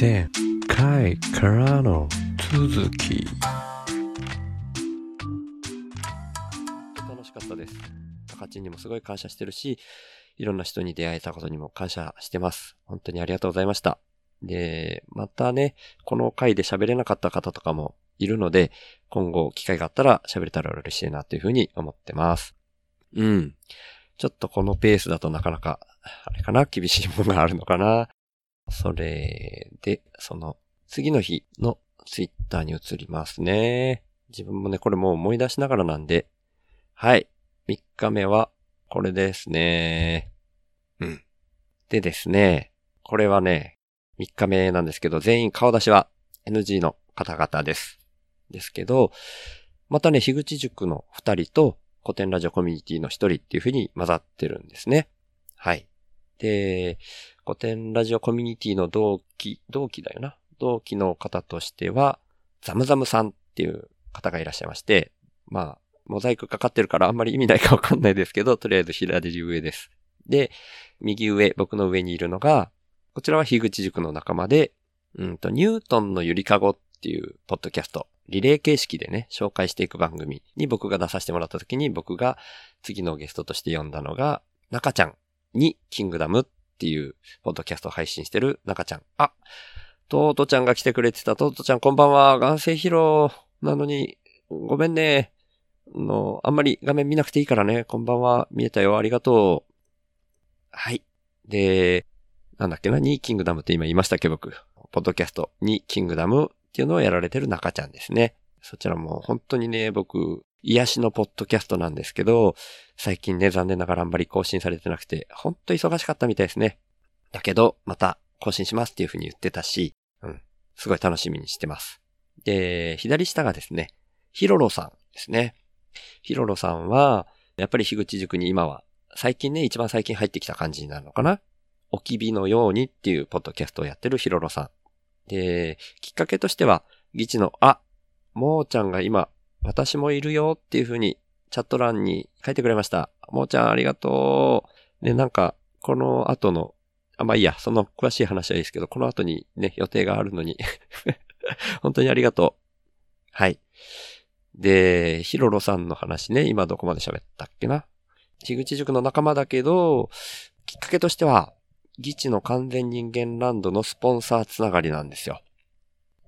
前回からの続き。楽しかったです。高知にもすごい感謝してるし、いろんな人に出会えたことにも感謝してます。本当にありがとうございました。で、またね、この回で喋れなかった方とかもいるので、今後機会があったら喋れたら嬉しいなというふうに思ってます。うん。ちょっとこのペースだとなかなか、あれかな？厳しいものがあるのかな？それで、その次の日のツイッターに移りますね。自分もね、これもう思い出しながらなんで。はい。3日目はこれですね。うん。でですね、これはね、3日目なんですけど、全員顔出しは NG の方々です。ですけど、またね、樋口塾の2人と古典ラジオコミュニティの1人っていう風に混ざってるんですね。はい。で、古典ラジオコミュニティの同期、同期だよな。同期の方としては、ザムザムさんっていう方がいらっしゃいまして、まあ、モザイクかかってるからあんまり意味ないかわかんないですけど、とりあえず左上です。で、右上、僕の上にいるのが、こちらは樋口塾の仲間で、うんと、ニュートンのゆりかごっていうポッドキャスト、リレー形式でね、紹介していく番組に僕が出させてもらった時に僕が次のゲストとして呼んだのが、中ちゃんにキングダムっていう、ポッドキャストを配信してる中ちゃん。あ、トートちゃんが来てくれてた。トートちゃんこんばんは。眼性疲労なのに、ごめんね。の、あんまり画面見なくていいからね。こんばんは。見えたよ。ありがとう。はい。で、なんだっけな、ニーキングダムって今言いましたっけ、僕。ポッドキャストにキングダムっていうのをやられてる中ちゃんですね。そちらも本当にね、僕、癒しのポッドキャストなんですけど、最近ね、残念ながらあんまり更新されてなくて、ほんと忙しかったみたいですね。だけど、また更新しますっていう風に言ってたし、うん、すごい楽しみにしてます。で、左下がですね、ヒロロさんですね。ヒロロさんは、やっぱり樋口塾に今は、最近ね、一番最近入ってきた感じになるのかな？おきびのようにっていうポッドキャストをやってるヒロロさん。で、きっかけとしては、議事の、あ、もーちゃんが今、私もいるよっていう風にチャット欄に書いてくれました。もーちゃんありがとう。で、なんか、この後の、あ、まあいいや、その詳しい話はいいですけど、この後にね、予定があるのに 本当にありがとう。はい。で、ヒロロさんの話ね、今どこまで喋ったっけな。樋口塾の仲間だけど、きっかけとしては、ギチの完全人間ランドのスポンサーつながりなんですよ。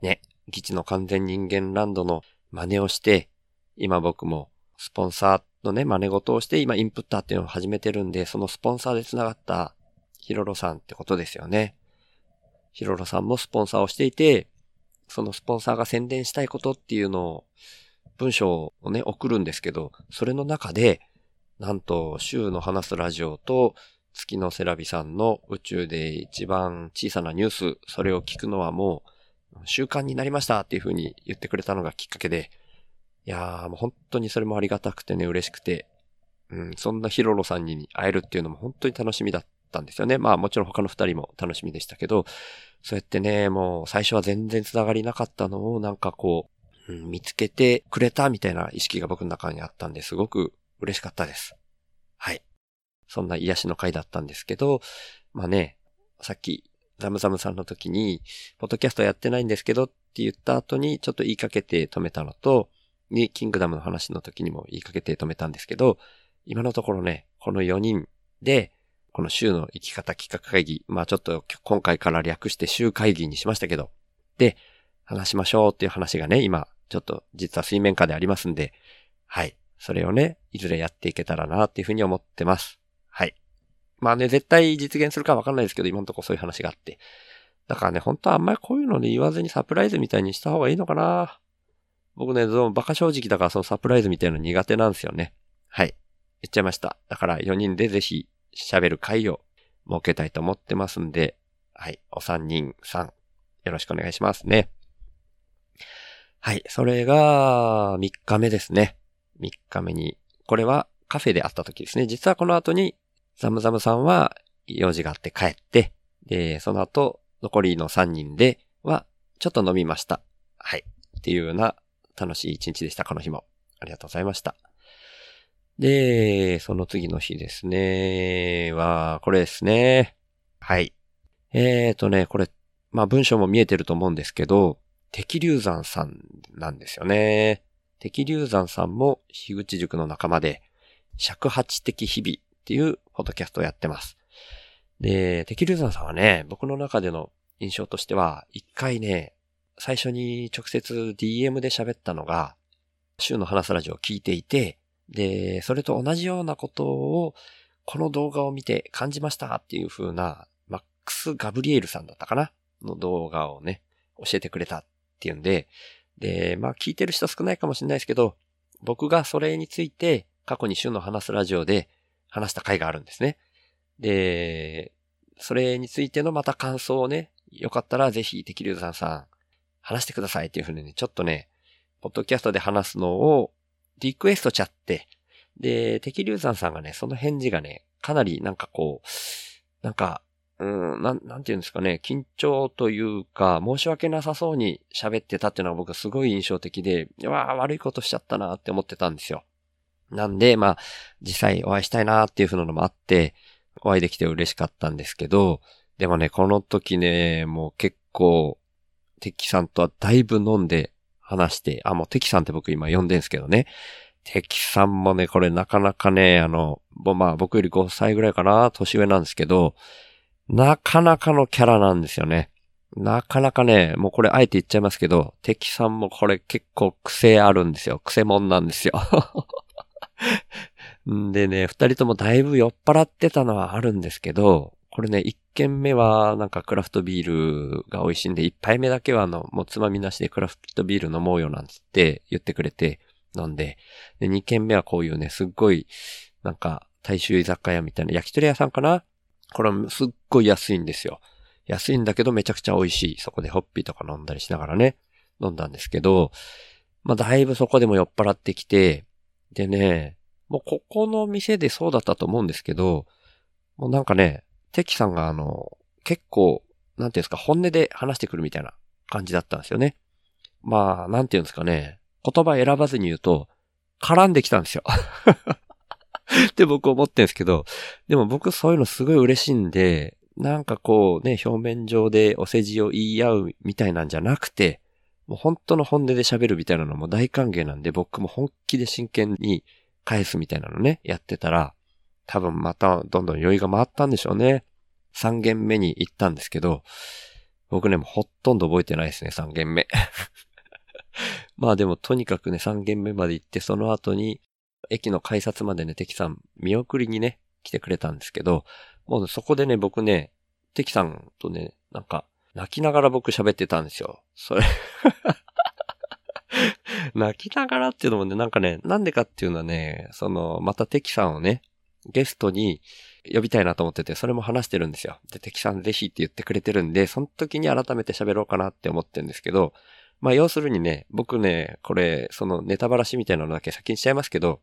ね。ギチの完全人間ランドの真似をして、今僕もスポンサーのね、真似事をして今インプッターっていうのを始めてるんで、そのスポンサーで繋がったヒロロさんってことですよね。ヒロロさんもスポンサーをしていて、そのスポンサーが宣伝したいことっていうのを、文章をね、送るんですけど、それの中で、なんと、週の話すラジオと、月のセラビさんの宇宙で一番小さなニュース、それを聞くのはもう、習慣になりましたっていう風に言ってくれたのがきっかけで、いやーもう本当にそれもありがたくてね、嬉しくて、うん、そんなヒロロさんに会えるっていうのも本当に楽しみだったんですよね。まあもちろん他の二人も楽しみでしたけど、そうやってね、もう最初は全然繋がりなかったのをなんかこう、うん、見つけてくれたみたいな意識が僕の中にあったんですごく嬉しかったです。はい。そんな癒しの回だったんですけど、まあね、さっきザムザムさんの時に、ポッドキャストやってないんですけどって言った後にちょっと言いかけて止めたのと、に、キングダムの話の時にも言いかけて止めたんですけど、今のところね、この4人で、この週の生き方企画会議、まあちょっと今回から略して週会議にしましたけど、で、話しましょうっていう話がね、今、ちょっと実は水面下でありますんで、はい。それをね、いずれやっていけたらなっていうふうに思ってます。まあね、絶対実現するかわかんないですけど、今のとこそういう話があって。だからね、本当はあんまりこういうので言わずにサプライズみたいにした方がいいのかな。僕ね、どうもバカ正直だからそのサプライズみたいなの苦手なんですよね。はい。言っちゃいました。だから4人でぜひ喋る会を設けたいと思ってますんで、はい。お三人さん、よろしくお願いしますね。はい。それが、3日目ですね。3日目に。これはカフェで会った時ですね。実はこの後にザムザムさんは用事があって帰って、で、その後、残りの3人では、ちょっと飲みました。はい。っていうような楽しい一日でした、この日も。ありがとうございました。で、その次の日ですね、は、これですね。はい。えーとね、これ、まあ文章も見えてると思うんですけど、敵流山さんなんですよね。敵流山さんも樋口塾の仲間で、尺八的日々っていうポッドキャストをやってます。で、敵流山さんはね、僕の中での印象としては、一回ね、最初に直接 DM で喋ったのが、週の話すラジオを聞いていて、で、それと同じようなことを、この動画を見て感じましたっていう風な、マックス・ガブリエルさんだったかな？の動画をね、教えてくれたっていうんで、で、まあ聞いてる人少ないかもしれないですけど、僕がそれについて過去に週の話すラジオで話した回があるんですね。で、それについてのまた感想をね、よかったらぜひ、敵流山さん、話してくださいっていうふうにね、ちょっとね、ポッドキャストで話すのをリクエストちゃって、で、敵流山さんがね、その返事がね、かなりなんかこう、なんか、うん、なん、なんていうんですかね、緊張というか、申し訳なさそうに喋ってたっていうのは僕はすごい印象的で、わあ、悪いことしちゃったなって思ってたんですよ。なんで、まあ、実際お会いしたいなっていうふうなのもあって、お会いできて嬉しかったんですけど、でもね、この時ね、もう結構、テキさんとはだいぶ飲んで話して、あ、もうテキさんって僕今呼んでんすけどね。テキさんもね、これなかなかね、あの、まあ僕より5歳ぐらいかな、年上なんですけど、なかなかのキャラなんですよね。なかなかね、もうこれあえて言っちゃいますけど、テキさんもこれ結構癖あるんですよ。癖もんなんですよ。でね、二人ともだいぶ酔っ払ってたのはあるんですけど、これね、一軒目はなんかクラフトビールが美味しいんで、一杯目だけはあの、もうつまみなしでクラフトビール飲もうよなんつって言ってくれて飲んで、で、二軒目はこういうね、すっごい、なんか、大衆居酒屋みたいな焼き鳥屋さんかな？これすっごい安いんですよ。安いんだけどめちゃくちゃ美味しい。そこでホッピーとか飲んだりしながらね、飲んだんですけど、まあだいぶそこでも酔っ払ってきて、でね、もうここの店でそうだったと思うんですけど、もうなんかね、テキさんがあの、結構、なんていうんですか、本音で話してくるみたいな感じだったんですよね。まあ、なんていうんですかね、言葉選ばずに言うと、絡んできたんですよ。って僕思ってんですけど、でも僕そういうのすごい嬉しいんで、なんかこうね、表面上でお世辞を言い合うみたいなんじゃなくて、もう本当の本音で喋るみたいなのも大歓迎なんで、僕も本気で真剣に返すみたいなのね、やってたら、多分またどんどん酔いが回ったんでしょうね。3軒目に行ったんですけど、僕ね、もうほとんど覚えてないですね、3軒目。まあでもとにかくね、3軒目まで行って、その後に、駅の改札までね、テキさん見送りにね、来てくれたんですけど、もうそこでね、僕ね、テキさんとね、なんか、泣きながら僕喋ってたんですよ。それ 泣きながらっていうのもね、なんかね、なんでかっていうのはね、その、またテキさんをね、ゲストに呼びたいなと思ってて、それも話してるんですよ。で、テキさんぜひって言ってくれてるんで、その時に改めて喋ろうかなって思ってるんですけど、まあ要するにね、僕ね、これ、そのネタバラシみたいなのだけ先にしちゃいますけど、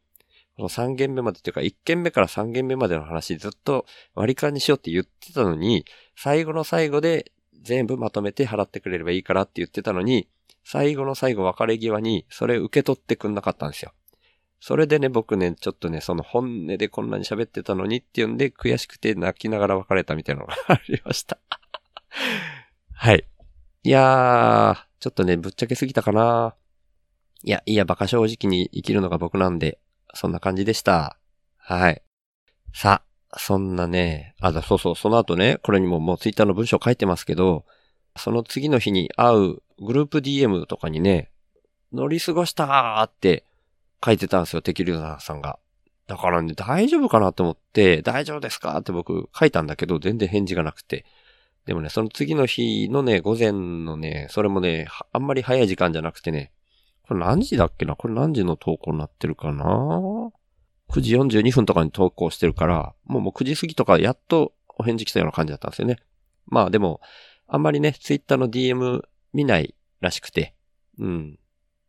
この3件目までっていうか、1件目から3件目までの話ずっと割り勘にしようって言ってたのに、最後の最後で全部まとめて払ってくれればいいからって言ってたのに、最後の最後別れ際にそれ受け取ってくんなかったんですよ。それでね、僕ね、ちょっとね、その本音でこんなに喋ってたのにっていうんで、悔しくて泣きながら別れたみたいなのがありました はい。いやー、ちょっとね、ぶっちゃけすぎたかな。いや、いや、馬鹿正直に生きるのが僕なんで、そんな感じでした。はい。さあ、そんなね、あ、そうそう、その後ね、これにももうツイッターの文章書いてますけど、その次の日に会うグループ DM とかにね、乗り過ごしたーって書いてたんですよ、テキリューさんが。だからね、大丈夫かなと思って、大丈夫ですかって僕書いたんだけど、全然返事がなくて。でもね、その次の日のね、午前のね、それもね、あんまり早い時間じゃなくてね、これ何時だっけなこれ何時の投稿になってるかな？?9 時42分とかに投稿してるから、もうもう9時過ぎとかやっとお返事来たような感じだったんですよね。まあでも、あんまりね、ツイッターの DM 見ないらしくて、うん。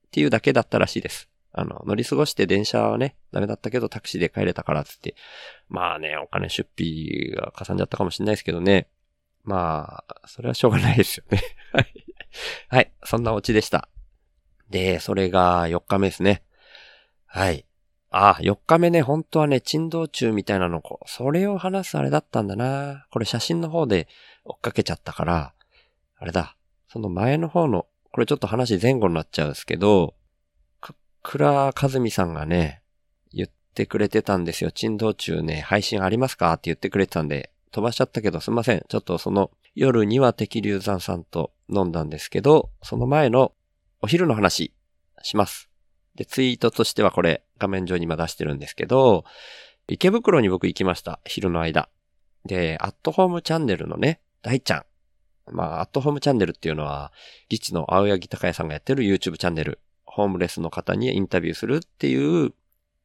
っていうだけだったらしいです。あの、乗り過ごして電車はね、ダメだったけどタクシーで帰れたからつって。まあね、お金出費がかさんじゃったかもしれないですけどね。まあ、それはしょうがないですよね。はい。はい。そんなオチでした。で、それが4日目ですね。はい。あ、4日目ね、本当はね、珍道中みたいなの、それを話すあれだったんだな。これ写真の方で追っかけちゃったから、あれだ、その前の方の、これちょっと話前後になっちゃうんですけど、く倉和美さんがね、言ってくれてたんですよ。珍道中ね、配信ありますか？って言ってくれてたんで、飛ばしちゃったけどすいません。ちょっとその夜には敵流山さんと飲んだんですけど、その前のお昼の話します。で、ツイートとしてはこれ画面上に今出してるんですけど、池袋に僕行きました。昼の間。で、アットホームチャンネルのね、大ちゃん。まあ、アットホームチャンネルっていうのは、リチの青柳高也さんがやってる YouTube チャンネル。ホームレスの方にインタビューするっていう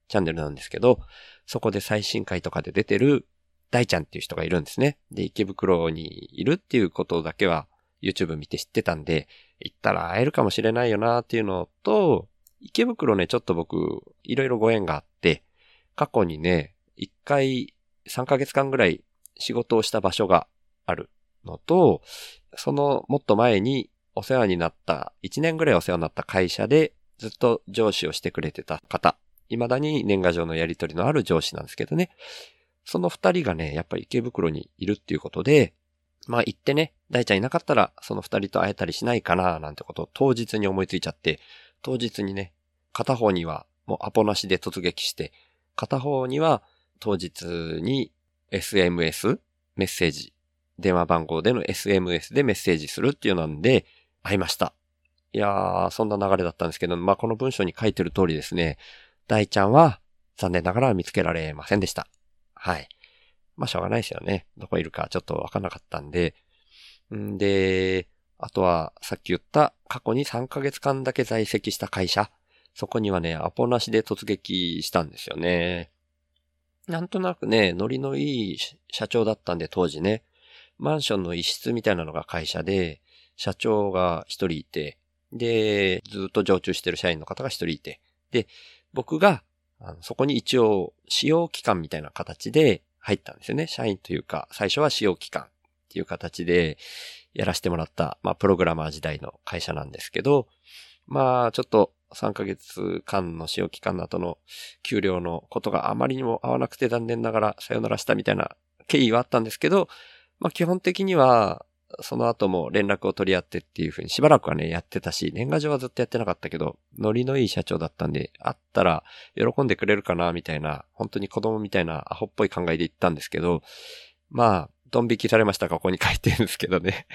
チャンネルなんですけど、そこで最新回とかで出てる大ちゃんっていう人がいるんですね。で、池袋にいるっていうことだけは YouTube 見て知ってたんで、行ったら会えるかもしれないよなっていうのと、池袋ね、ちょっと僕、いろいろご縁があって、過去にね、一回3ヶ月間ぐらい仕事をした場所があるのと、そのもっと前にお世話になった、1年ぐらいお世話になった会社でずっと上司をしてくれてた方、未だに年賀状のやり取りのある上司なんですけどね。その二人がね、やっぱり池袋にいるっていうことで、まあ行ってね、大ちゃんいなかったらその二人と会えたりしないかななんてことを当日に思いついちゃって、当日にね、片方にはもうアポなしで突撃して、片方には当日に SMS、メッセージ、電話番号での SMS でメッセージするっていうなんで、会いました。いやー、そんな流れだったんですけど、まあ、この文章に書いてる通りですね、大ちゃんは残念ながら見つけられませんでした。はい。まあ、しょうがないですよね。どこいるかちょっとわかんなかったんで。んで、あとは、さっき言った過去に3ヶ月間だけ在籍した会社。そこにはね、アポなしで突撃したんですよね。なんとなくね、ノリのいい社長だったんで当時ね、マンションの一室みたいなのが会社で、社長が一人いて、で、ずっと常駐してる社員の方が一人いて、で、僕が、あのそこに一応、使用期間みたいな形で入ったんですよね。社員というか、最初は使用期間っていう形でやらせてもらった、まあ、プログラマー時代の会社なんですけど、まあ、ちょっと3ヶ月間の使用期間の後の給料のことがあまりにも合わなくて残念ながらさよならしたみたいな経緯はあったんですけど、まあ基本的にはその後も連絡を取り合ってっていうふうにしばらくはね、やってたし、年賀状はずっとやってなかったけど、ノリのいい社長だったんで、会ったら喜んでくれるかな、みたいな、本当に子供みたいなアホっぽい考えで行ったんですけど、まあ、ドン引きされましたか、ここに書いてるんですけどね。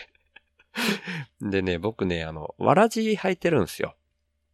でね、僕ね、あの、わらじ履いてるんですよ。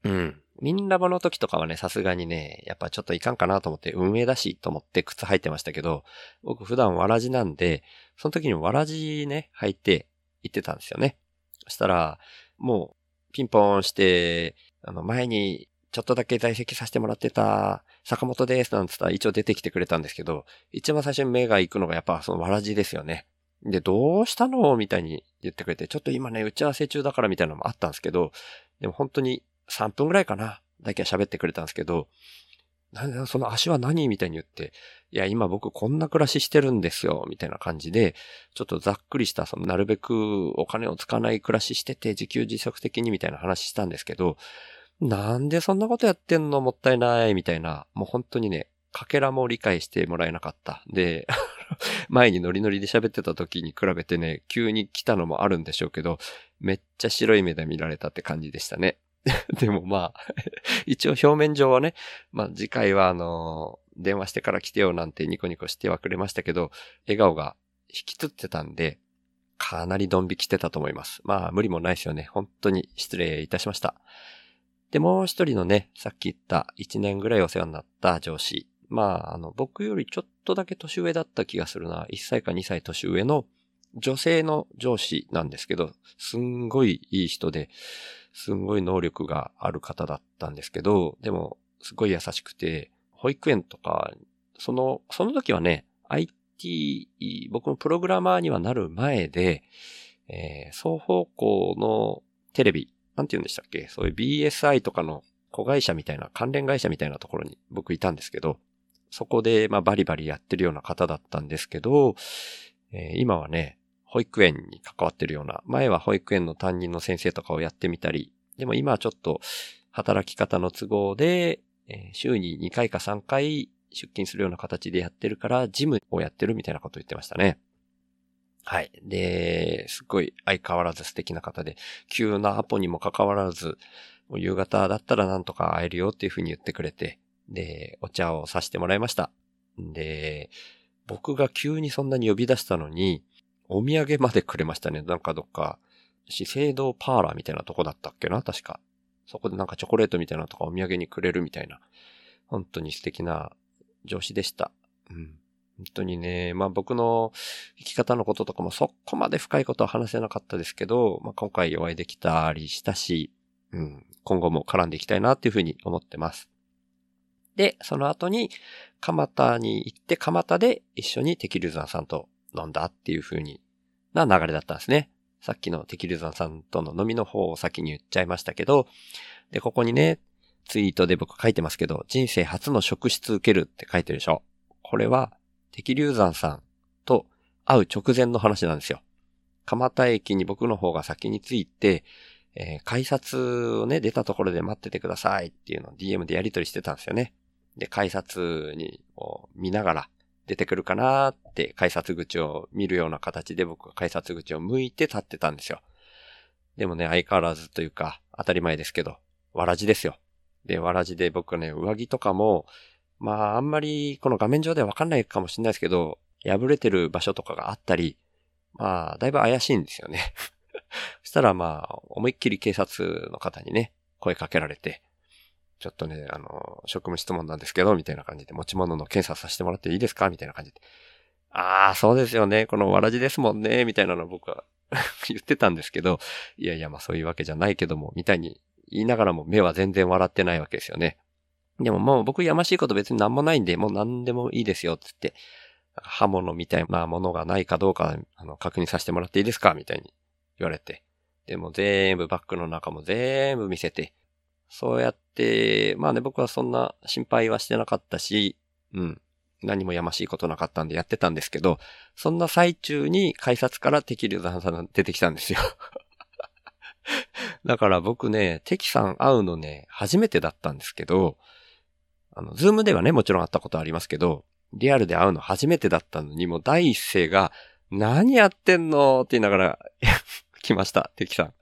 うん。ミンラボの時とかはね、さすがにね、やっぱちょっといかんかなと思って運営だしと思って靴履いてましたけど、僕普段わらじなんで、その時にわらじね、履いて行ってたんですよね。そしたら、もう、ピンポーンして、あの、前にちょっとだけ在籍させてもらってた坂本ですなんつったら一応出てきてくれたんですけど、一番最初に目が行くのがやっぱそのわらじですよね。で、どうしたのみたいに言ってくれて、ちょっと今ね、打ち合わせ中だからみたいなのもあったんですけど、でも本当に3分ぐらいかな、だけは喋ってくれたんですけど、なんだその足は何みたいに言って、いや、今僕こんな暮らししてるんですよ、みたいな感じで、ちょっとざっくりした、そのなるべくお金を使わない暮らししてて、自給自足的にみたいな話したんですけど、なんでそんなことやってんのもったいない、みたいな、もう本当にね、かけらも理解してもらえなかった。で、前にノリノリで喋ってた時に比べてね、急に来たのもあるんでしょうけど、めっちゃ白い目で見られたって感じでしたね。でもまあ、一応表面上はね、まあ次回はあの、電話してから来てよなんてニコニコしてはくれましたけど、笑顔が引きつってたんで、かなりドン引きしてたと思います。まあ無理もないですよね。本当に失礼いたしました。で、もう一人のね、さっき言った1年ぐらいお世話になった上司。まあ、あの、僕よりちょっとだけ年上だった気がするな。1歳か2歳年上の女性の上司なんですけど、すんごいいい人で、すんごい能力がある方だったんですけど、でも、すごい優しくて、保育園とか、その、その時はね、IT、僕もプログラマーにはなる前で、えー、双方向のテレビ、なんて言うんでしたっけ？そういう BSI とかの子会社みたいな、関連会社みたいなところに僕いたんですけど、そこで、まあ、バリバリやってるような方だったんですけど、えー、今はね、保育園に関わってるような、前は保育園の担任の先生とかをやってみたり、でも今はちょっと働き方の都合で、えー、週に2回か3回出勤するような形でやってるから、ジムをやってるみたいなこと言ってましたね。はい。で、すっごい相変わらず素敵な方で、急なアポにもかかわらず、夕方だったらなんとか会えるよっていうふうに言ってくれて、で、お茶をさせてもらいました。で、僕が急にそんなに呼び出したのに、お土産までくれましたね。なんかどっか、資生堂パーラーみたいなとこだったっけな確か。そこでなんかチョコレートみたいなのとかお土産にくれるみたいな。本当に素敵な上司でした。うん。本当にね、まあ僕の生き方のこととかもそこまで深いことは話せなかったですけど、まあ今回お会いできたりしたし、うん、今後も絡んでいきたいなっていうふうに思ってます。で、その後に、蒲田に行って、蒲田で一緒にテキルザンさんと飲んだっていう風にな流れだったんですね。さっきのテキルザンさんとの飲みの方を先に言っちゃいましたけど、で、ここにね、ツイートで僕書いてますけど、人生初の職質受けるって書いてるでしょ。これは、敵流山さんと会う直前の話なんですよ。蒲田駅に僕の方が先に着いて、えー、改札をね、出たところで待っててくださいっていうのを DM でやり取りしてたんですよね。で、改札に見ながら出てくるかなって改札口を見るような形で僕は改札口を向いて立ってたんですよ。でもね、相変わらずというか、当たり前ですけど、わらじですよ。で、わらじで僕ね、上着とかも、まあ、あんまりこの画面上ではわかんないかもしれないですけど、破れてる場所とかがあったり、まあ、だいぶ怪しいんですよね。そしたらまあ、思いっきり警察の方にね、声かけられて、ちょっとね、あの、職務質問なんですけど、みたいな感じで、持ち物の検査させてもらっていいですか？みたいな感じで。ああ、そうですよね。このわらじですもんね。みたいなの僕は 言ってたんですけど、いやいや、まあそういうわけじゃないけども、みたいに言いながらも目は全然笑ってないわけですよね。でももう僕やましいこと別に何もないんで、もう何でもいいですよ、つって。刃物みたいなものがないかどうか、あの、確認させてもらっていいですかみたいに言われて。でも全部バッグの中も全部見せて、そうやって、まあね、僕はそんな心配はしてなかったし、うん。何もやましいことなかったんでやってたんですけど、そんな最中に改札から敵流山さん出てきたんですよ だから僕ね、敵さん会うのね、初めてだったんですけど、あの、ズームではね、もちろん会ったことありますけど、リアルで会うの初めてだったのに、もう第一声が、何やってんの？って言いながら 来ました、敵さん。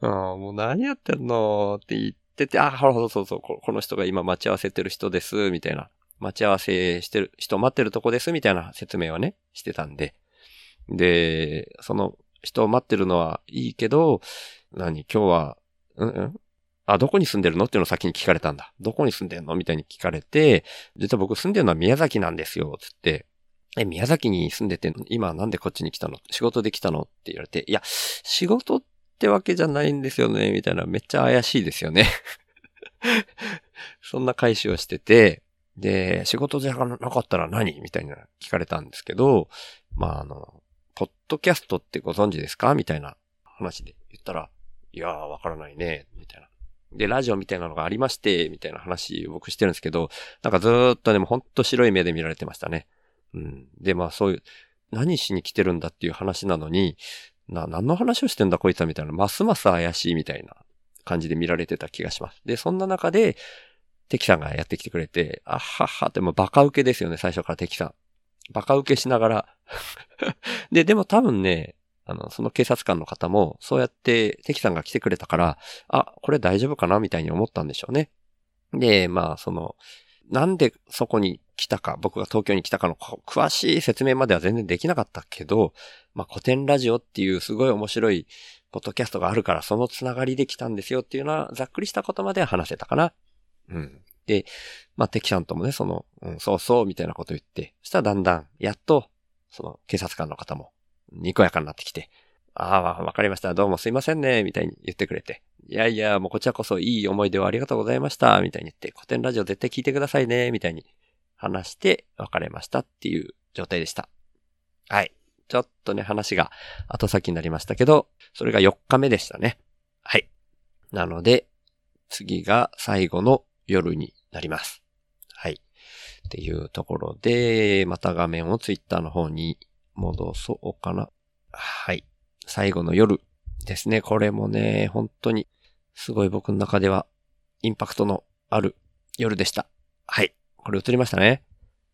うん、もう何やってんの？って言ってて、あ、ほら、そうそうこ、この人が今待ち合わせてる人です、みたいな。待ち合わせしてる、人待ってるとこです、みたいな説明はね、してたんで。で、その人を待ってるのはいいけど、何？今日は、うんうん？あ、どこに住んでるの？っていうのを先に聞かれたんだ。どこに住んでんの？みたいに聞かれて、実は僕住んでるのは宮崎なんですよ、つって。え、宮崎に住んでて、今なんでこっちに来たの？仕事で来たの？って言われて、いや、仕事ってわけじゃないんですよね、みたいな、めっちゃ怪しいですよね。そんな返しをしてて、で、仕事じゃなかったら何？みたいな聞かれたんですけど、まあ、あの、ポッドキャストってご存知ですか？みたいな話で言ったら、いやー、わからないね、みたいな。で、ラジオみたいなのがありまして、みたいな話を僕してるんですけど、なんかずーっとでもほんと白い目で見られてましたね。うん。で、まあそういう、何しに来てるんだっていう話なのに、な、何の話をしてんだこいつはみたいな、ますます怪しいみたいな感じで見られてた気がします。で、そんな中で、テキさんがやってきてくれて、あははってもうバカ受けですよね、最初からテキさん。バカ受けしながら で、でも多分ね、あの、その警察官の方も、そうやってテキさんが来てくれたから、あ、これ大丈夫かなみたいに思ったんでしょうね。で、まあ、その、なんでそこに来たか、僕が東京に来たかの詳しい説明までは全然できなかったけど、まあ、古典ラジオっていうすごい面白いポッドキャストがあるから、そのつながりで来たんですよっていうのは、ざっくりしたことまでは話せたかな。うん。で、まあ、テキさんともね、その、うん、そうそう、みたいなこと言って、そしたらだんだん、やっと、その、警察官の方も、にこやかになってきて、ああ、わかりました。どうもすいませんね。みたいに言ってくれて。いやいや、もうこちらこそいい思い出をありがとうございました。みたいに言って、古典ラジオ絶対聞いてくださいね。みたいに話して別れましたっていう状態でした。はい。ちょっとね、話が後先になりましたけど、それが4日目でしたね。はい。なので、次が最後の夜になります。はい。っていうところで、また画面を Twitter の方に戻そうかな。はい。最後の夜ですね。これもね、本当にすごい僕の中ではインパクトのある夜でした。はい。これ映りましたね。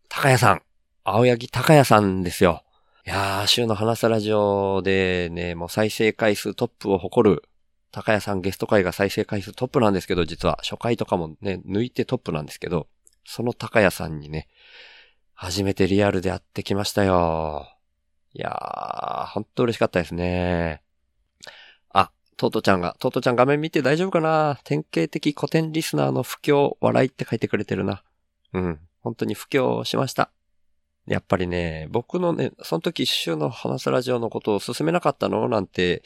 高谷さん。青柳高谷さんですよ。いやー、週の話すラジオでね、もう再生回数トップを誇る、高谷さんゲスト会が再生回数トップなんですけど、実は初回とかもね、抜いてトップなんですけど、その高谷さんにね、初めてリアルで会ってきましたよ。いやー、ほんと嬉しかったですね。あ、トートちゃんが、トートちゃん画面見て大丈夫かな？典型的古典リスナーの不況、笑いって書いてくれてるな。うん、本当に不況しました。やっぱりね、僕のね、その時一周の話すラジオのことを進めなかったの？なんて、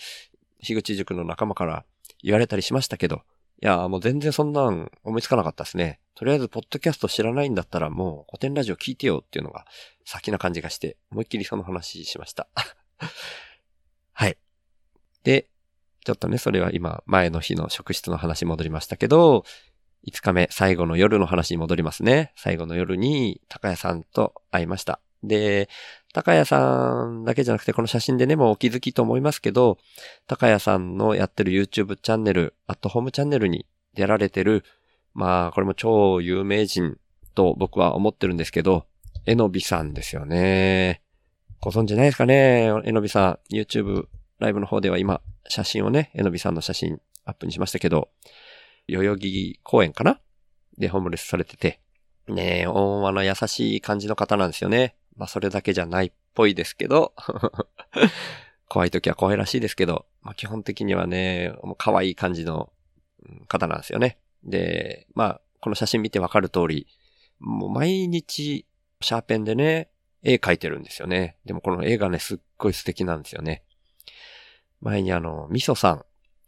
樋口塾の仲間から言われたりしましたけど、いや、もう全然そんなん思いつかなかったですね。とりあえず、ポッドキャスト知らないんだったらもう古典ラジオ聞いてよっていうのが先な感じがして、思いっきりその話しました。はい。で、ちょっとね、それは今、前の日の職質の話に戻りましたけど、5日目、最後の夜の話に戻りますね。最後の夜に、高谷さんと会いました。で、高谷さんだけじゃなくて、この写真でね、もうお気づきと思いますけど、高谷さんのやってる YouTube チャンネル、アットホームチャンネルに出られてる、まあ、これも超有名人と僕は思ってるんですけど、えのびさんですよね。ご存知ないですかね？えのびさん、YouTube ライブの方では今、写真をね、えのびさんの写真アップにしましたけど、代々木公園かな？で、ホームレスされてて、ねえ、温和な優しい感じの方なんですよね。まあ、それだけじゃないっぽいですけど、怖い時は怖いらしいですけど、まあ、基本的にはね、もう可愛い感じの方なんですよね。で、まあ、この写真見てわかる通り、もう毎日、シャーペンでね、絵描いてるんですよね。でもこの絵がね、すっごい素敵なんですよね。前にあの、みそさん、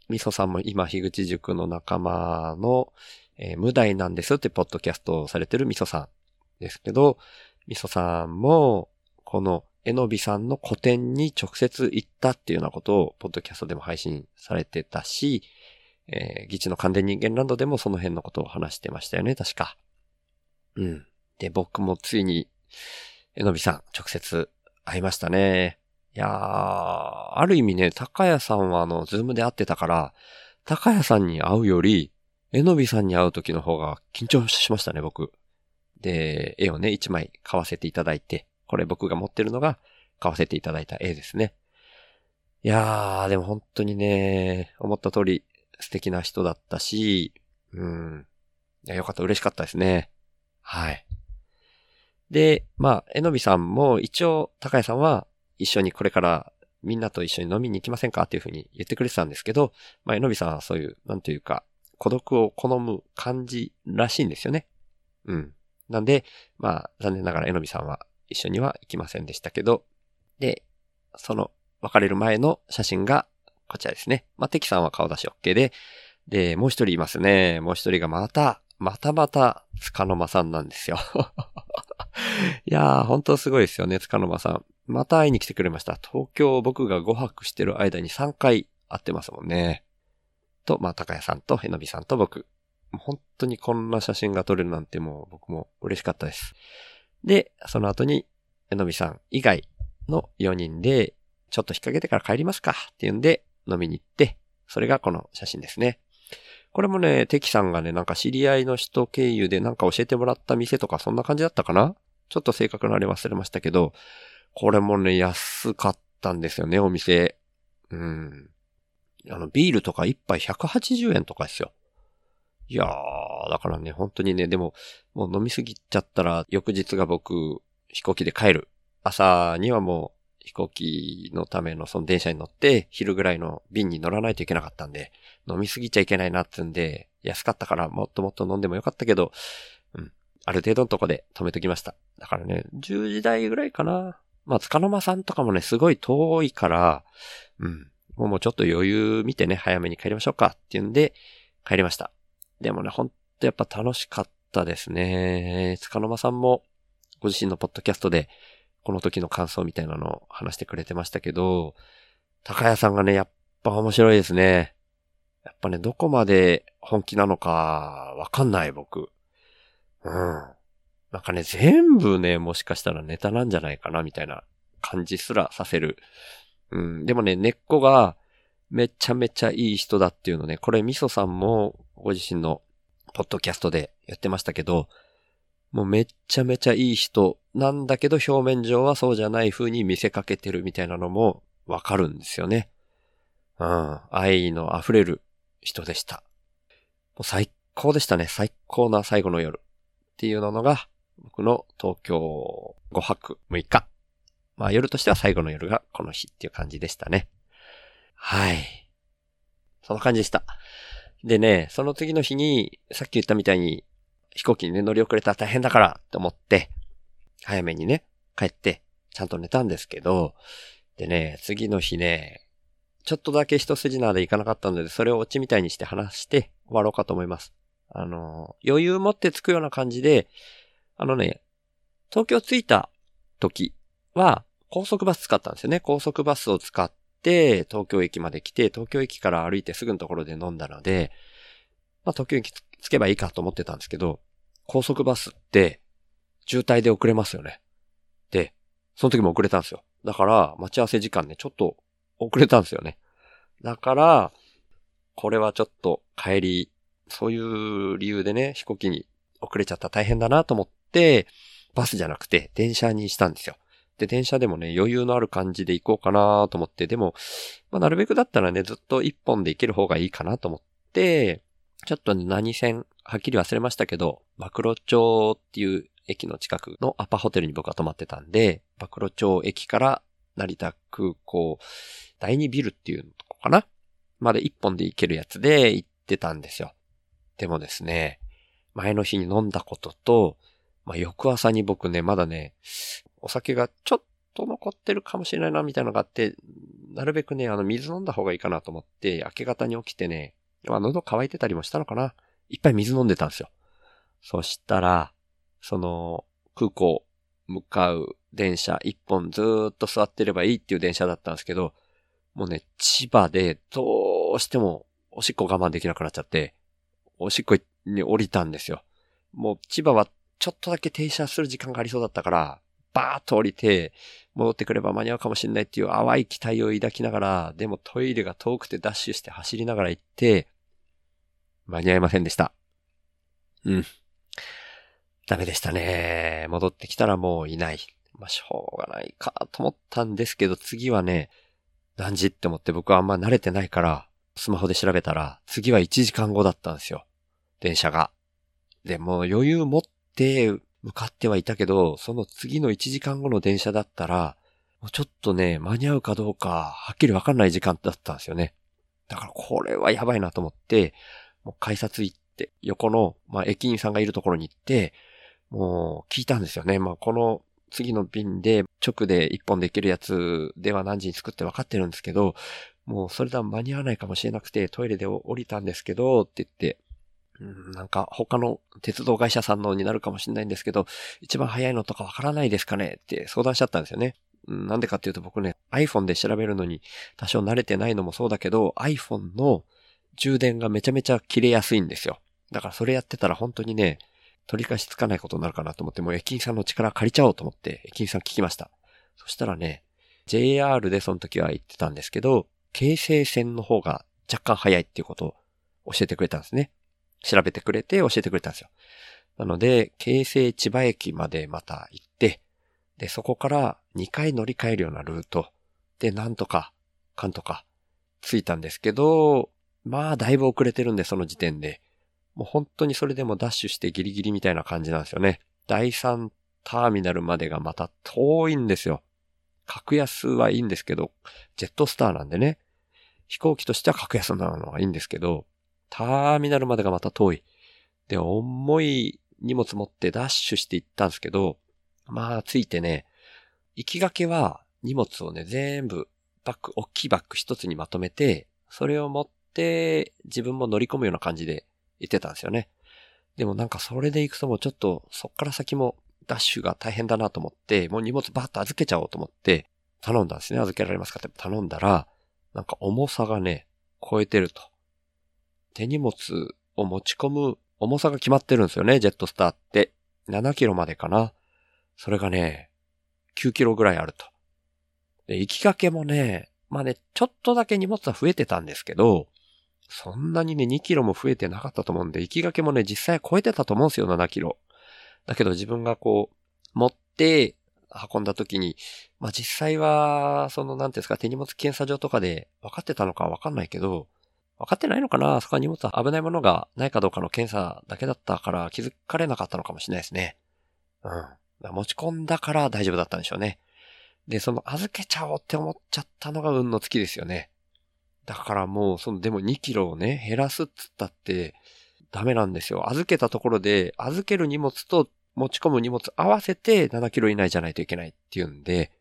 みそさんも今、樋口塾の仲間の、えー、無題なんですよってポッドキャストをされてるみそさんですけど、みそさんも、このえのびさんの個展に直接行ったっていうようなことを、ポッドキャストでも配信されてたし、えー、議地の関連人間ランドでもその辺のことを話してましたよね、確か。うん。で、僕もついに、えのびさん、直接会いましたね。いやー、ある意味ね、高谷さんはあの、ズームで会ってたから、高谷さんに会うより、えのびさんに会う時の方が緊張しましたね、僕。で、絵をね、一枚買わせていただいて、これ僕が持ってるのが買わせていただいた絵ですね。いやー、でも本当にね、思った通り素敵な人だったし、うん。いや、よかった、嬉しかったですね。はい。で、まあ、えのびさんも一応、高谷さんは一緒にこれからみんなと一緒に飲みに行きませんかっていうふうに言ってくれてたんですけど、まあ、えのびさんはそういう、なんというか、孤独を好む感じらしいんですよね。うん。なんで、まあ、残念ながらえのびさんは一緒には行きませんでしたけど、で、その別れる前の写真がこちらですね。まあ、テキさんは顔出し OK で、で、もう一人いますね。もう一人がまた、またまた、つかの間さんなんですよ。いやー、本当すごいですよね、つかの間さん。また会いに来てくれました。東京僕が5泊してる間に3回会ってますもんね。と、まあ、高谷さんとへのびさんと僕。本当にこんな写真が撮れるなんてもう僕も嬉しかったです。で、その後に、えのびさん以外の4人で、ちょっと引っ掛けてから帰りますかっていうんで飲みに行って、それがこの写真ですね。これもね、テキさんがね、なんか知り合いの人経由でなんか教えてもらった店とかそんな感じだったかな？ちょっと正確なあれ忘れましたけど、これもね、安かったんですよね、お店。うん。あの、ビールとか一杯180円とかですよ。いやー、だからね、本当にね、でも、もう飲みすぎちゃったら、翌日が僕、飛行機で帰る。朝にはもう、飛行機のためのその電車に乗って、昼ぐらいの便に乗らないといけなかったんで、飲みすぎちゃいけないなってんで、安かったからもっともっと飲んでもよかったけど、うん。ある程度のとこで止めときました。だからね、10時台ぐらいかな。まあ、つかの間さんとかもね、すごい遠いから、うん。もうちょっと余裕見てね、早めに帰りましょうかっていうんで、帰りました。でもね、ほんとやっぱ楽しかったですね。つかの間さんも、ご自身のポッドキャストで、この時の感想みたいなのを話してくれてましたけど、高谷さんがね、やっぱ面白いですね。やっぱね、どこまで本気なのかわかんない僕。うん。なんかね、全部ね、もしかしたらネタなんじゃないかなみたいな感じすらさせるうん。でもね、根っこがめちゃめちゃいい人だっていうのね、これミソさんもご自身のポッドキャストで言ってましたけど、もうめっちゃめちゃいい人なんだけど表面上はそうじゃない風に見せかけてるみたいなのもわかるんですよね。うん。愛の溢れる人でした。もう最高でしたね。最高な最後の夜。っていうのが、僕の東京5泊6日。まあ夜としては最後の夜がこの日っていう感じでしたね。はい。そんな感じでした。でね、その次の日に、さっき言ったみたいに、飛行機にね、乗り遅れたら大変だからって思って、早めにね、帰って、ちゃんと寝たんですけど、でね、次の日ね、ちょっとだけ一筋縄で行かなかったので、それをオチみたいにして話して終わろうかと思います。あの、余裕持って着くような感じで、あのね、東京着いた時は高速バス使ったんですよね。高速バスを使って東京駅まで来て、東京駅から歩いてすぐのところで飲んだので、まあ東京駅着けばいいかと思ってたんですけど、高速バスって渋滞で遅れますよね。で、その時も遅れたんですよ。だから待ち合わせ時間ね、ちょっと遅れたんですよね。だから、これはちょっと帰り、そういう理由でね、飛行機に遅れちゃった大変だなと思って、バスじゃなくて電車にしたんですよ。で、電車でもね、余裕のある感じで行こうかなと思って、でも、まあ、なるべくだったらね、ずっと一本で行ける方がいいかなと思って、ちょっとね、何線、はっきり忘れましたけど、マクロ町っていう駅の近くのアパホテルに僕は泊まってたんで、マクロ町駅から成田空港、第2ビルっていうとこかなまで一本で行けるやつで行ってたんですよ。でもですね、前の日に飲んだことと、まあ、翌朝に僕ね、まだね、お酒がちょっと残ってるかもしれないな、みたいなのがあって、なるべくね、あの、水飲んだ方がいいかなと思って、明け方に起きてね、まあ、喉乾いてたりもしたのかな。いっぱい水飲んでたんですよ。そしたら、その、空港向かう電車一本ずーっと座ってればいいっていう電車だったんですけど、もうね、千葉でどうしてもおしっこ我慢できなくなっちゃって、おしっこに降りたんですよ。もう千葉はちょっとだけ停車する時間がありそうだったから、バーッと降りて、戻ってくれば間に合うかもしれないっていう淡い期待を抱きながら、でもトイレが遠くてダッシュして走りながら行って、間に合いませんでした。うん。ダメでしたね。戻ってきたらもういない。まあ、しょうがないかと思ったんですけど、次はね、何時って思って僕はあんま慣れてないから、スマホで調べたら、次は1時間後だったんですよ。電車が。で、もう余裕持って向かってはいたけど、その次の1時間後の電車だったら、もうちょっとね、間に合うかどうか、はっきりわかんない時間だったんですよね。だからこれはやばいなと思って、もう改札行って、横の、まあ、駅員さんがいるところに行って、もう聞いたんですよね。まあ、この次の便で直で一本できるやつでは何時に作って分かってるんですけど、もうそれでは間に合わないかもしれなくてトイレで降りたんですけど、って言って、うん、なんか他の鉄道会社さんのになるかもしれないんですけど、一番早いのとかわからないですかねって相談しちゃったんですよね。なんでかっていうと僕ね、iPhone で調べるのに多少慣れてないのもそうだけど、iPhone の充電がめちゃめちゃ切れやすいんですよ。だからそれやってたら本当にね、取り返しつかないことになるかなと思って、もう駅員さんの力借りちゃおうと思って、駅員さん聞きました。そしたらね、JR でその時は言ってたんですけど、京成線の方が若干早いっていうことを教えてくれたんですね。調べてくれて教えてくれたんですよ。なので、京成千葉駅までまた行って、で、そこから2回乗り換えるようなルートで、なんとか、かんとか、着いたんですけど、まあ、だいぶ遅れてるんで、その時点で。もう本当にそれでもダッシュしてギリギリみたいな感じなんですよね。第3ターミナルまでがまた遠いんですよ。格安はいいんですけど、ジェットスターなんでね。飛行機としては格安なのはいいんですけど、ターミナルまでがまた遠い。で、重い荷物持ってダッシュして行ったんですけど、まあ、ついてね、行きがけは荷物をね、全部バッグ、大きいバッグ一つにまとめて、それを持って自分も乗り込むような感じで言ってたんですよね。でもなんかそれで行くともうちょっとそっから先もダッシュが大変だなと思って、もう荷物バーッと預けちゃおうと思って頼んだんですね。預けられますかって頼んだら、なんか重さがね、超えてると。手荷物を持ち込む重さが決まってるんですよね、ジェットスターって。7キロまでかな。それがね、9キロぐらいあると。で、行きかけもね、まあね、ちょっとだけ荷物は増えてたんですけど、そんなにね、2キロも増えてなかったと思うんで、行きがけもね、実際超えてたと思うんですよ、7キロ。だけど自分がこう、持って運んだ時に、まあ実際は、その、なんていうんですか、手荷物検査場とかで分かってたのかわかんないけど、分かってないのかな？そこは荷物は危ないものがないかどうかの検査だけだったから気づかれなかったのかもしれないですね。うん。持ち込んだから大丈夫だったんでしょうね。で、その預けちゃおうって思っちゃったのが運の月ですよね。だからもう、その、でも2キロをね、減らすっつったって、ダメなんですよ。預けたところで、預ける荷物と持ち込む荷物合わせて7キロ以内じゃないといけないっていうんで、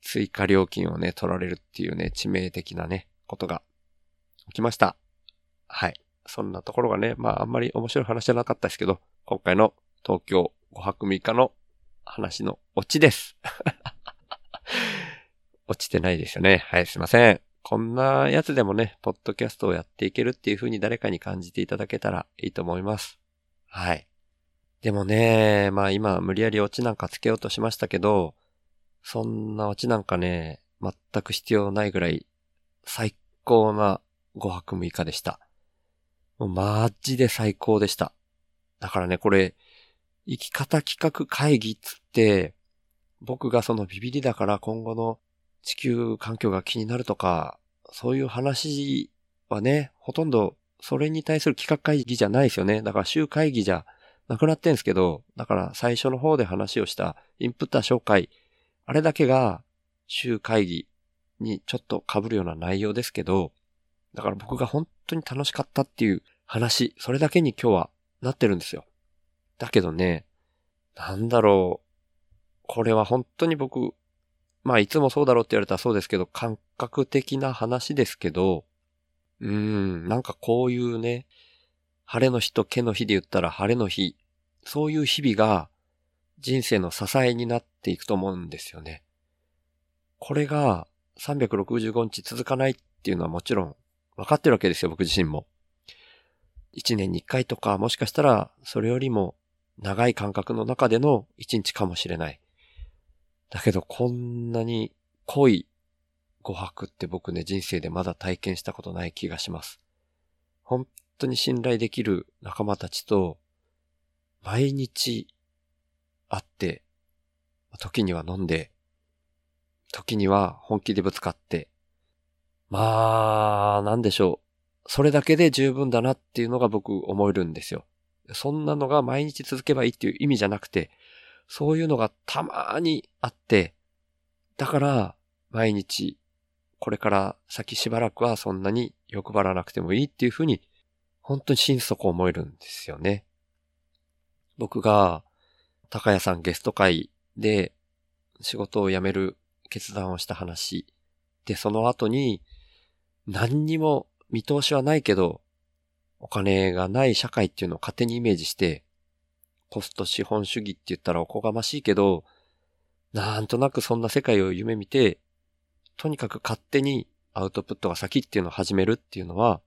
追加料金をね、取られるっていうね、致命的なね、ことが起きました。はい。そんなところがね、まああんまり面白い話じゃなかったですけど、今回の東京5泊6日の話のオチです。落ちてないですよね。はい、すいません。こんなやつでもね、ポッドキャストをやっていけるっていう風に誰かに感じていただけたらいいと思います。はい。でもね、まあ今無理やりオチなんかつけようとしましたけど、そんなオチなんかね、全く必要ないぐらい最高な5泊6日でした。もうマジで最高でした。だからね、これ、生き方企画会議っつって、僕がそのビビリだから今後の地球環境が気になるとか、そういう話はね、ほとんどそれに対する企画会議じゃないですよね。だから週会議じゃなくなってんすけど、だから最初の方で話をしたインプッター紹介、あれだけが週会議にちょっと被るような内容ですけど、だから僕が本当に楽しかったっていう話、それだけに今日はなってるんですよ。だけどね、なんだろう。これは本当に僕、まあいつもそうだろうって言われたらそうですけど、感覚的な話ですけど、うーん、なんかこういうね、晴れの日と毛の日で言ったら晴れの日、そういう日々が人生の支えになっていくと思うんですよね。これが365日続かないっていうのはもちろん分かってるわけですよ、僕自身も。1年に1回とか、もしかしたらそれよりも長い間隔の中での1日かもしれない。だけどこんなに濃い琥珀って僕ね、人生でまだ体験したことない気がします。本当に信頼できる仲間たちと、毎日会って、時には飲んで、時には本気でぶつかって、まあ、なんでしょう。それだけで十分だなっていうのが僕思えるんですよ。そんなのが毎日続けばいいっていう意味じゃなくて、そういうのがたまにあって、だから毎日、これから先しばらくはそんなに欲張らなくてもいいっていうふうに、本当に心底思えるんですよね。僕が、高谷さんゲスト会で仕事を辞める決断をした話で、その後に何にも見通しはないけど、お金がない社会っていうのを勝手にイメージして、ポスト資本主義って言ったらおこがましいけど、なんとなくそんな世界を夢見て、とにかく勝手にアウトプットが先っていうのを始めるっていうのは、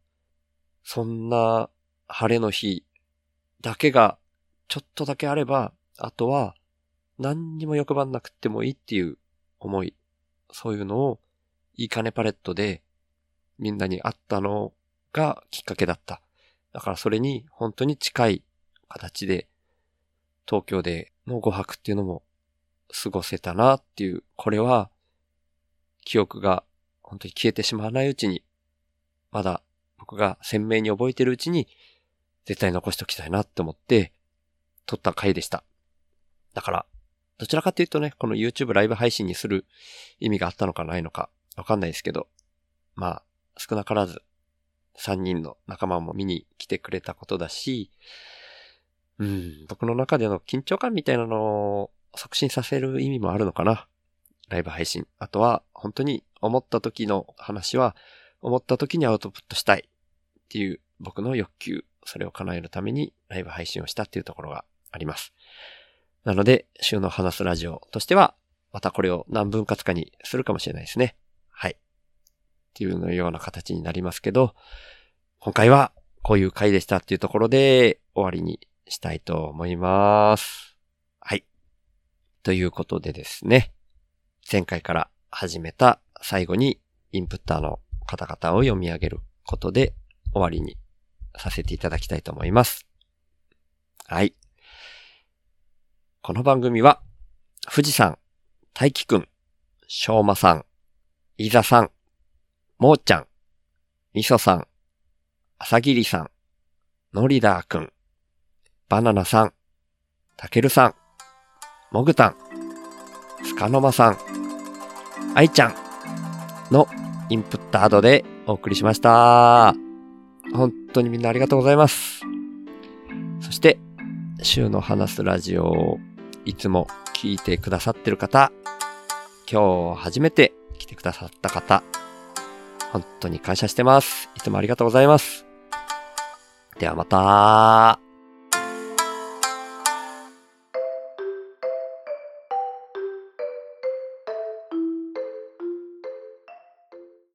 そんな晴れの日だけがちょっとだけあれば、あとは何にも欲張んなくってもいいっていう思い、そういうのをいい金パレットでみんなにあったのがきっかけだった。だからそれに本当に近い形で東京での5泊っていうのも過ごせたなっていう、これは記憶が本当に消えてしまわないうちに、まだ僕が鮮明に覚えてるうちに絶対残しておきたいなって思って撮った回でした。だから、どちらかというとね、この YouTube ライブ配信にする意味があったのかないのかわかんないですけど、まあ、少なからず3人の仲間も見に来てくれたことだし、うん、僕の中での緊張感みたいなのを促進させる意味もあるのかな。ライブ配信。あとは、本当に思った時の話は、思った時にアウトプットしたいっていう僕の欲求、それを叶えるためにライブ配信をしたっていうところがあります。なので、週の話すラジオとしては、またこれを何分割かにするかもしれないですね。っていうような形になりますけど、今回はこういう回でしたっていうところで終わりにしたいと思います。はい。ということでですね、前回から始めた最後にインプッターの方々を読み上げることで終わりにさせていただきたいと思います。はい。この番組は、富士山、大輝くん、しょうまさん、いざさん、もーちゃん、みそさん、あさぎりさん、のりだーくん、バナナさん、たけるさん、もぐたん、つかのまさん、あいちゃんのインプットアドでお送りしました。本当にみんなありがとうございます。そして、週の話すラジオをいつも聞いてくださってる方、今日初めて来てくださった方、本当に感謝してます。いつもありがとうございます。ではまた